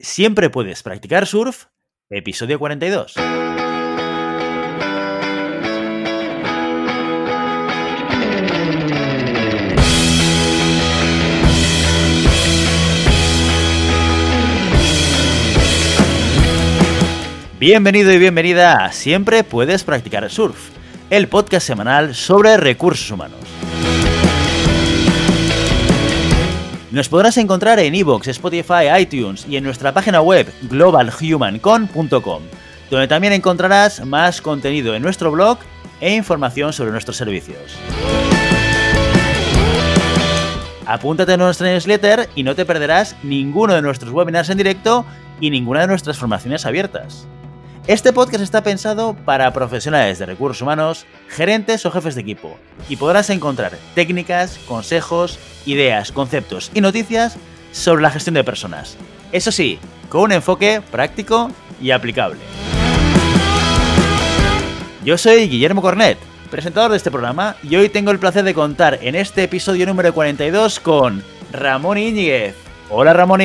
Siempre puedes practicar surf, episodio 42. Bienvenido y bienvenida a Siempre puedes practicar surf, el podcast semanal sobre recursos humanos. Nos podrás encontrar en iVoox, Spotify, iTunes y en nuestra página web globalhumancon.com, donde también encontrarás más contenido en nuestro blog e información sobre nuestros servicios. Apúntate a nuestra newsletter y no te perderás ninguno de nuestros webinars en directo y ninguna de nuestras formaciones abiertas. Este podcast está pensado para profesionales de recursos humanos, gerentes o jefes de equipo, y podrás encontrar técnicas, consejos, ideas, conceptos y noticias sobre la gestión de personas. Eso sí, con un enfoque práctico y aplicable. Yo soy Guillermo Cornet, presentador de este programa, y hoy tengo el placer de contar en este episodio número 42 con Ramón Íñiguez. Hola Ramón.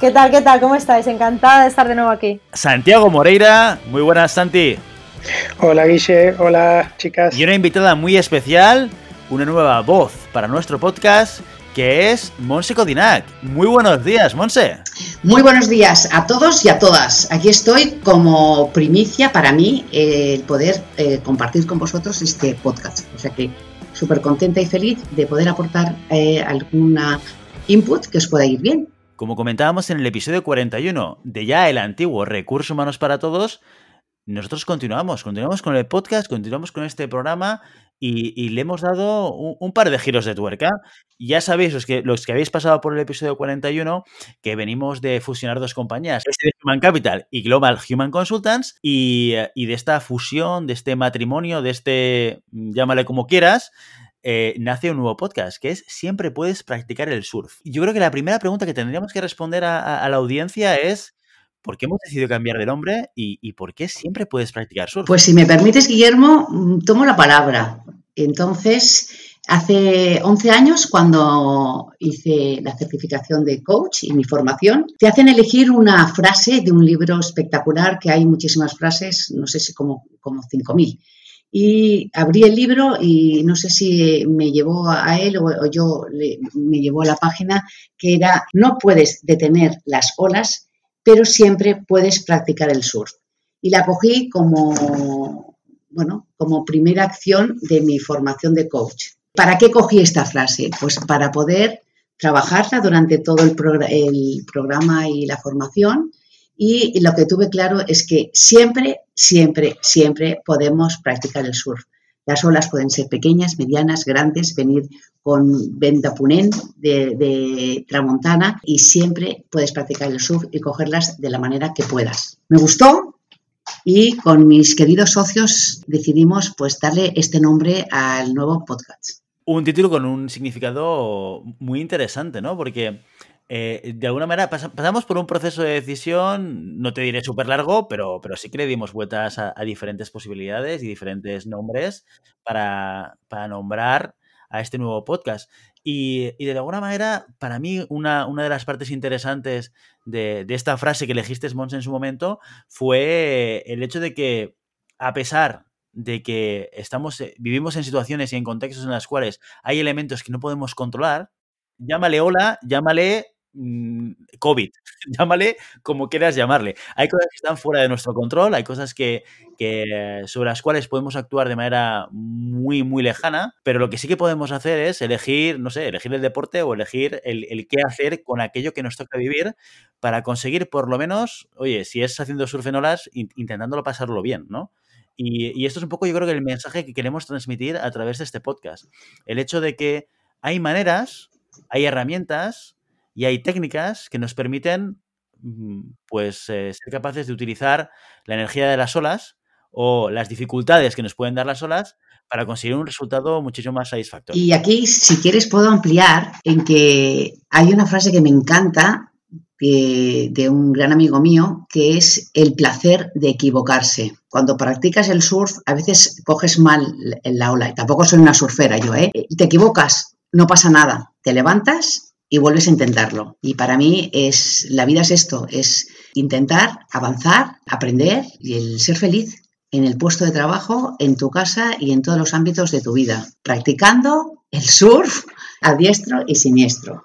¿Qué tal? ¿Qué tal? ¿Cómo estáis? Encantada de estar de nuevo aquí. Santiago Moreira, muy buenas Santi. Hola Guille, hola chicas. Y una invitada muy especial, una nueva voz para nuestro podcast, que es Monse Codinac. Muy buenos días, Monse. Muy buenos días a todos y a todas. Aquí estoy como primicia para mí eh, el poder eh, compartir con vosotros este podcast. O sea que súper contenta y feliz de poder aportar eh, alguna input que os pueda ir bien. Como comentábamos en el episodio 41 de ya el antiguo Recursos Humanos para Todos, nosotros continuamos, continuamos con el podcast, continuamos con este programa y, le hemos dado un, par de giros de tuerca. Ya sabéis, los que, los habéis pasado por el episodio 41, que venimos de fusionar dos compañías, este Human Capital y Global Human Consultants, y de esta fusión, de este matrimonio, de este, llámale como quieras, eh, nace un nuevo podcast, que es Siempre puedes practicar el surf. Yo creo que la primera pregunta que tendríamos que responder a, la audiencia es, ¿por qué hemos decidido cambiar de nombre y, por qué siempre puedes practicar surf? Pues si me permites, Guillermo, mm, tomo la palabra. Entonces, hace 11 años, cuando hice la certificación de coach y mi formación, te hacen elegir una frase de un libro espectacular, que hay muchísimas frases, no sé si como, como 5.000 y abrí el libro y no sé si me llevó a él o, yo me llevó a la página que era no puedes detener las olas, pero siempre puedes practicar el surf. Y la cogí como, bueno, como primera acción de mi formación de coach. ¿Para qué cogí esta frase? Pues para poder trabajarla durante todo el, el programa y la formación y lo que tuve claro es que siempre, siempre, siempre podemos practicar el surf. Las olas pueden ser pequeñas, medianas, grandes, venir con venta punén de, de, tramontana y siempre puedes practicar el surf y cogerlas de la manera que puedas. Me gustó y con mis queridos socios decidimos pues darle este nombre al nuevo podcast. Un título con un significado muy interesante, ¿no? Porque eh, de alguna manera pasamos por un proceso de decisión, no te diré súper largo, pero, pero sí que le dimos vueltas a, diferentes posibilidades y diferentes nombres para, nombrar a este nuevo podcast. Y, de alguna manera, para mí, una, una de las partes interesantes de, esta frase que elegiste, Mons, en su momento, fue el hecho de que, a pesar de que estamos, eh, vivimos en situaciones y en contextos en los cuales hay elementos que no podemos controlar, llámale hola, llámale COVID, llámale como quieras llamarle. Hay cosas que están fuera de nuestro control, hay cosas que, sobre las cuales podemos actuar de manera muy, muy lejana, pero lo que sí que podemos hacer es elegir, no sé, elegir el deporte o elegir el, qué hacer con aquello que nos toca vivir para conseguir por lo menos, oye, si es haciendo surf en olas, intentándolo pasarlo bien, ¿no? Y, y esto es un poco, yo creo que el mensaje que queremos transmitir a través de este podcast. El hecho de que hay maneras, hay herramientas, y hay técnicas que nos permiten mm, pues, eh, ser capaces de utilizar la energía de las olas o las dificultades que nos pueden dar las olas para conseguir un resultado muchísimo más satisfactorio. Y aquí, si quieres, puedo ampliar en que hay una frase que me encanta de, de, un gran amigo mío, que es el placer de equivocarse. Cuando practicas el surf, a veces coges mal la ola, y tampoco soy una surfera yo, ¿eh? Te equivocas, no pasa nada. Te levantas y vuelves a intentarlo. Y para mí es la vida es esto, es intentar, avanzar, aprender y el ser feliz en el puesto de trabajo, en tu casa y en todos los ámbitos de tu vida, practicando el surf a diestro y siniestro.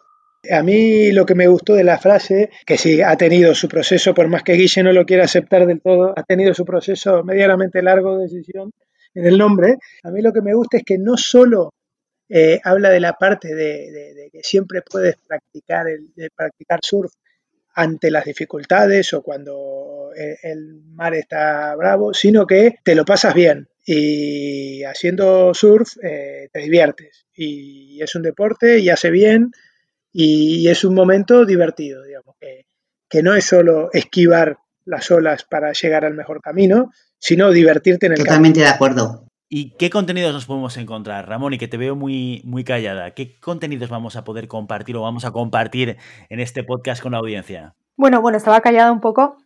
A mí lo que me gustó de la frase, que sí ha tenido su proceso, por más que Guille no lo quiera aceptar del todo, ha tenido su proceso medianamente largo de decisión en el nombre, a mí lo que me gusta es que no solo eh, habla de la parte de, que siempre puedes practicar, el, de practicar surf ante las dificultades o cuando el, mar está bravo, sino que te lo pasas bien y haciendo surf eh, te diviertes y es un deporte y hace bien y es un momento divertido, digamos, que, que no es solo esquivar las olas para llegar al mejor camino, sino divertirte en el Totalmente de acuerdo. ¿Y qué contenidos nos podemos encontrar, Ramón? Y que te veo muy, muy callada. ¿Qué contenidos vamos a poder compartir o vamos a compartir en este podcast con la audiencia? Bueno, bueno, estaba callada un poco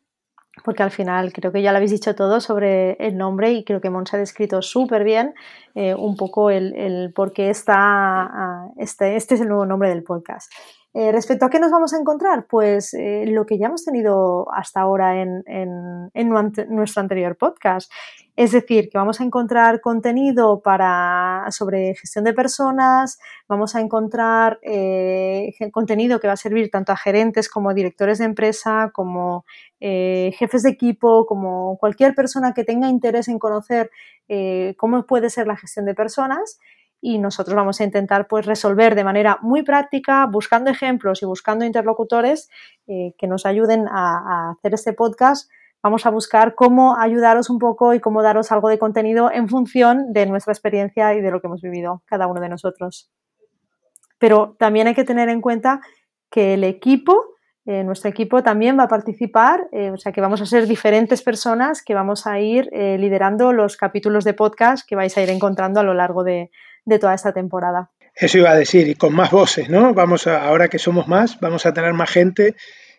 porque al final creo que ya lo habéis dicho todo sobre el nombre y creo que Mons ha descrito súper bien eh, un poco el, por qué está, ah, este, este es el nuevo nombre del podcast. Eh, respecto a qué nos vamos a encontrar, pues eh, lo que ya hemos tenido hasta ahora en, nuestro anterior podcast. Es decir, que vamos a encontrar contenido sobre gestión de personas, vamos a encontrar eh, contenido que va a servir tanto a gerentes como a directores de empresa, como jefes de equipo, como cualquier persona que tenga interés en conocer cómo puede ser la gestión de personas y nosotros vamos a intentar pues resolver de manera muy práctica, buscando ejemplos y buscando interlocutores eh, que nos ayuden a, hacer este podcast. Vamos a buscar cómo ayudaros un poco y cómo daros algo de contenido en función de nuestra experiencia y de lo que hemos vivido cada uno de nosotros. Pero también hay que tener en cuenta que el equipo, eh, nuestro equipo también va a participar, eh, o sea que vamos a ser diferentes personas que vamos a ir liderando los capítulos de podcast que vais a ir encontrando a lo largo de, de toda esta temporada. Eso iba a decir, y con más voces, ¿no? Vamos a, ahora que somos más, vamos a tener más gente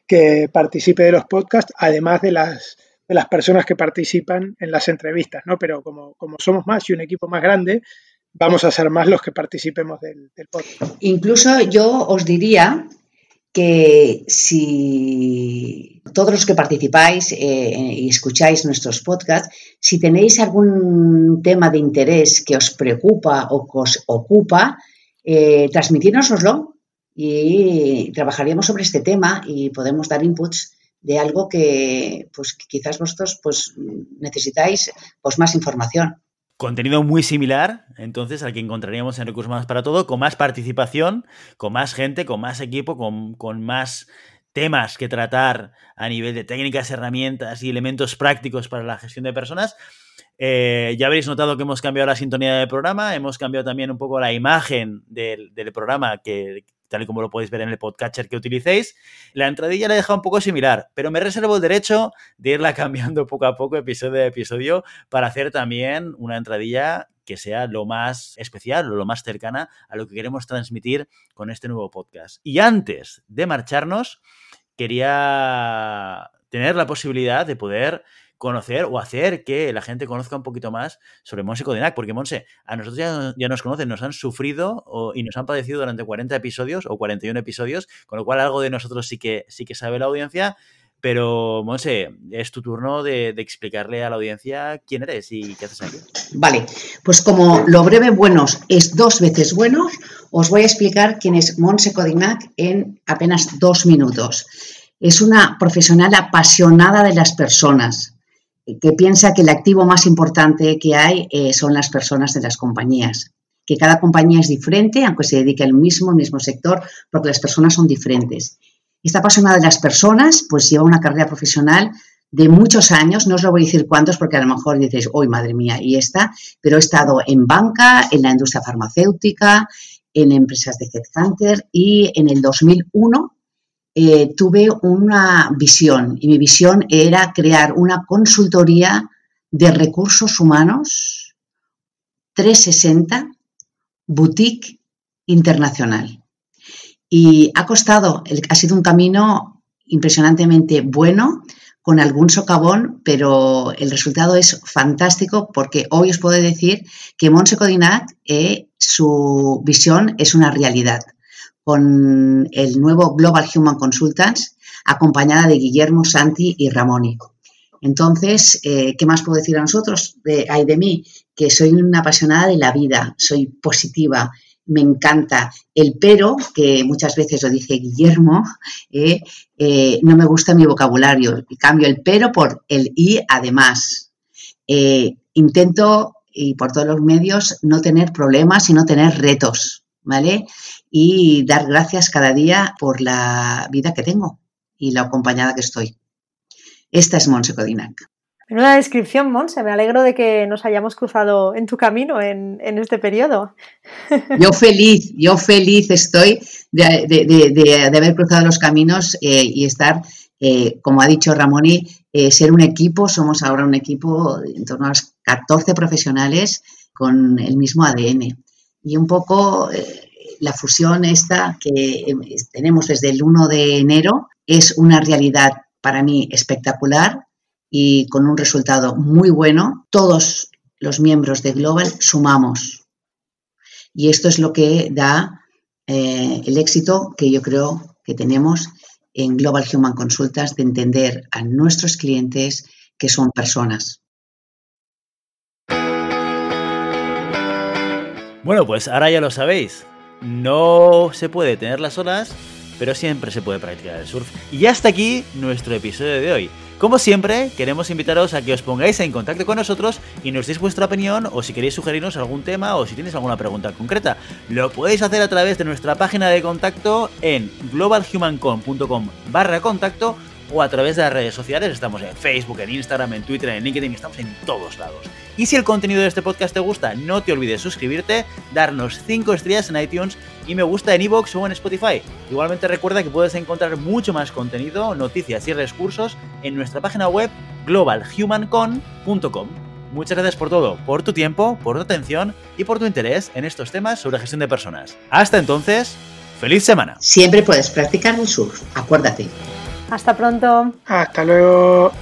que participe de los podcasts, además de las, de las personas que participan en las entrevistas, ¿no? Pero como, como somos más y un equipo más grande, vamos a ser más los que participemos del, del podcast. Incluso yo os diría que si todos los que participáis eh, y escucháis nuestros podcasts, si tenéis algún tema de interés que os preocupa o que os ocupa, eh, y trabajaríamos sobre este tema y podemos dar inputs de algo que pues quizás vosotros pues necesitáis pues más información contenido muy similar, entonces, al que encontraríamos en Recursos Más para Todo, con más participación, con más gente, con más equipo, con, más temas que tratar a nivel de técnicas, herramientas y elementos prácticos para la gestión de personas. Eh, ya habréis notado que hemos cambiado la sintonía del programa, hemos cambiado también un poco la imagen del, del programa que, tal y como lo podéis ver en el podcatcher que utilicéis. La entradilla la he dejado un poco similar, pero me reservo el derecho de irla cambiando poco a poco, episodio a episodio, para hacer también una entradilla que sea lo más especial o lo más cercana a lo que queremos transmitir con este nuevo podcast. Y antes de marcharnos, quería tener la posibilidad de poder conocer o hacer que la gente conozca un poquito más sobre Monse Codinac, porque Monse, a nosotros ya, nos conocen, nos han sufrido y nos han padecido durante 40 episodios o 41 episodios, con lo cual algo de nosotros sí que, sí que sabe la audiencia. Pero, Monse, es tu turno de, explicarle a la audiencia quién eres y qué haces aquí. Vale, pues como lo breve buenos es dos veces bueno, os voy a explicar quién es Monse Codinac en apenas dos minutos. Es una profesional apasionada de las personas, que piensa que el activo más importante que hay eh, son las personas de las compañías, que cada compañía es diferente, aunque se dedique al mismo, mismo sector, porque las personas son diferentes. Esta apasionada de las personas, pues lleva una carrera profesional de muchos años, no os lo voy a decir cuántos porque a lo mejor dices, hoy madre mía, y esta, pero he estado en banca, en la industria farmacéutica, en empresas de headhunter y en el 2001 eh, tuve una visión y mi visión era crear una consultoría de recursos humanos 360 boutique internacional. Y ha costado, ha sido un camino impresionantemente bueno, con algún socavón, pero el resultado es fantástico porque hoy os puedo decir que Monse Codinac, eh, su visión es una realidad con el nuevo Global Human Consultants, acompañada de Guillermo, Santi y Ramoni. Entonces, eh, ¿qué más puedo decir a nosotros? De, hay de mí, que soy una apasionada de la vida, soy positiva, me encanta. El pero, que muchas veces lo dice Guillermo, eh, eh, no me gusta mi vocabulario. Cambio el pero por el y además. intento, y por todos los medios, no tener problemas y no tener retos, ¿vale? Y dar gracias cada día por la vida que tengo y la acompañada que estoy. Esta es Monse Codinac. una descripción, Monse. Me alegro de que nos hayamos cruzado en tu camino en, este periodo. Yo feliz, yo feliz estoy de, haber cruzado los caminos eh, y estar, eh, como ha dicho Ramoni, eh, ser un equipo. Somos ahora un equipo en torno a 14 profesionales con el mismo ADN. Y un poco la fusión esta que tenemos desde el 1 de enero es una realidad para mí espectacular y con un resultado muy bueno. Todos los miembros de Global sumamos. Y esto es lo que da eh, el éxito que yo creo que tenemos en Global Human Consultas de entender a nuestros clientes que son personas. Bueno, pues ahora ya lo sabéis. No se puede tener las olas pero siempre se puede practicar el surf. Y hasta aquí nuestro episodio de hoy. Como siempre, queremos invitaros a que os pongáis en contacto con nosotros y nos deis vuestra opinión o si queréis sugerirnos algún tema o si tienes alguna pregunta concreta. Lo podéis hacer a través de nuestra página de contacto en globalhumancon.com barra contacto o a través de las redes sociales. Estamos en Facebook, en Instagram, en Twitter, en LinkedIn, estamos en todos lados. Y si el contenido de este podcast te gusta, no te olvides suscribirte, darnos 5 estrellas en iTunes y me gusta en iVoox o en Spotify. Igualmente recuerda que puedes encontrar mucho más contenido, noticias y recursos en nuestra página web globalhumancon.com. Muchas gracias por todo, por tu tiempo, por tu atención y por tu interés en estos temas sobre gestión de personas. Hasta entonces, feliz semana. Siempre puedes practicar el surf, acuérdate. Hasta pronto. Hasta luego.